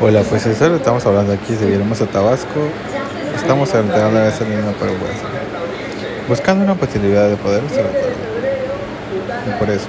Hola, pues eso estamos hablando aquí de Villahermosa, Tabasco. Estamos alterando esa línea para Buscando una posibilidad de poder ser Y por eso.